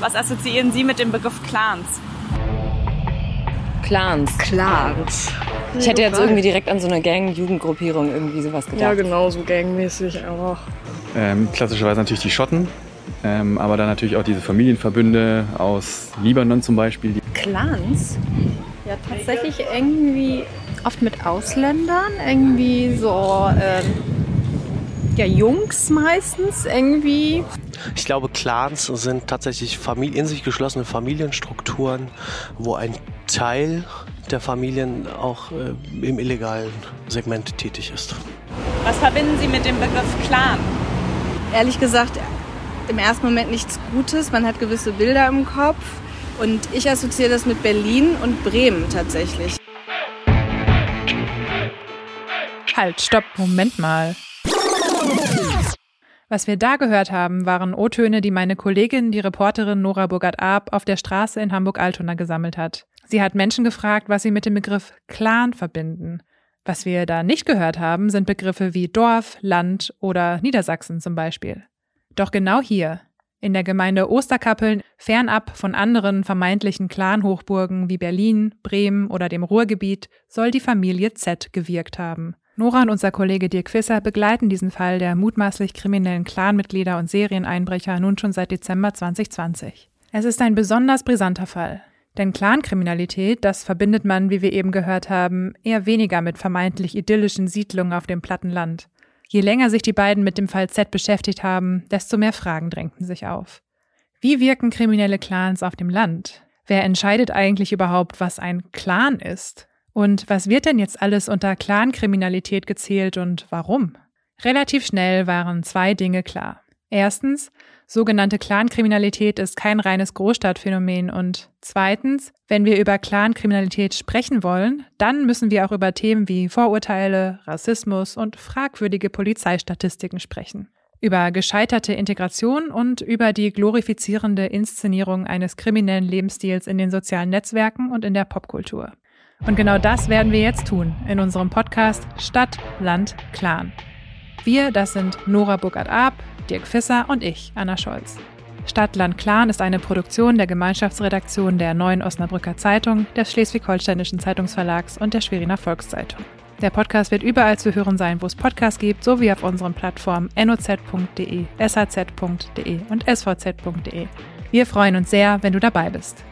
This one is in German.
Was assoziieren Sie mit dem Begriff Clans? Clans. Clans. Ich hätte jetzt irgendwie direkt an so eine Gang-Jugendgruppierung irgendwie sowas gedacht. Ja, genau, so gangmäßig auch. Ähm, klassischerweise natürlich die Schotten, ähm, aber dann natürlich auch diese Familienverbünde aus Libanon zum Beispiel. Clans? Ja, tatsächlich irgendwie oft mit Ausländern, irgendwie so ähm, ja, Jungs meistens irgendwie. Ich glaube, Clans sind tatsächlich in sich geschlossene Familienstrukturen, wo ein Teil der Familien auch äh, im illegalen Segment tätig ist. Was verbinden Sie mit dem Begriff Clan? Ehrlich gesagt, im ersten Moment nichts Gutes. Man hat gewisse Bilder im Kopf. Und ich assoziiere das mit Berlin und Bremen tatsächlich. Halt, stopp, Moment mal. Was wir da gehört haben, waren O-Töne, die meine Kollegin, die Reporterin Nora Burgert-Arp, auf der Straße in Hamburg-Altona gesammelt hat. Sie hat Menschen gefragt, was sie mit dem Begriff Clan verbinden. Was wir da nicht gehört haben, sind Begriffe wie Dorf, Land oder Niedersachsen zum Beispiel. Doch genau hier, in der Gemeinde Osterkappeln, fernab von anderen vermeintlichen Clan-Hochburgen wie Berlin, Bremen oder dem Ruhrgebiet, soll die Familie Z gewirkt haben. Nora und unser Kollege Dirk Fisser begleiten diesen Fall der mutmaßlich kriminellen Clanmitglieder und Serieneinbrecher nun schon seit Dezember 2020. Es ist ein besonders brisanter Fall. Denn Clankriminalität, das verbindet man, wie wir eben gehört haben, eher weniger mit vermeintlich idyllischen Siedlungen auf dem platten Land. Je länger sich die beiden mit dem Fall Z beschäftigt haben, desto mehr Fragen drängten sich auf. Wie wirken kriminelle Clans auf dem Land? Wer entscheidet eigentlich überhaupt, was ein Clan ist? Und was wird denn jetzt alles unter Clankriminalität gezählt und warum? Relativ schnell waren zwei Dinge klar. Erstens, sogenannte Clankriminalität ist kein reines Großstadtphänomen und zweitens, wenn wir über Clankriminalität sprechen wollen, dann müssen wir auch über Themen wie Vorurteile, Rassismus und fragwürdige Polizeistatistiken sprechen. Über gescheiterte Integration und über die glorifizierende Inszenierung eines kriminellen Lebensstils in den sozialen Netzwerken und in der Popkultur. Und genau das werden wir jetzt tun in unserem Podcast Stadt, Land, Clan. Wir, das sind Nora Burkhardt-Ab, Dirk Fisser und ich, Anna Scholz. Stadt, Land, Clan ist eine Produktion der Gemeinschaftsredaktion der Neuen Osnabrücker Zeitung, des Schleswig-Holsteinischen Zeitungsverlags und der Schweriner Volkszeitung. Der Podcast wird überall zu hören sein, wo es Podcasts gibt, sowie auf unseren Plattformen noz.de, shz.de und svz.de. Wir freuen uns sehr, wenn du dabei bist.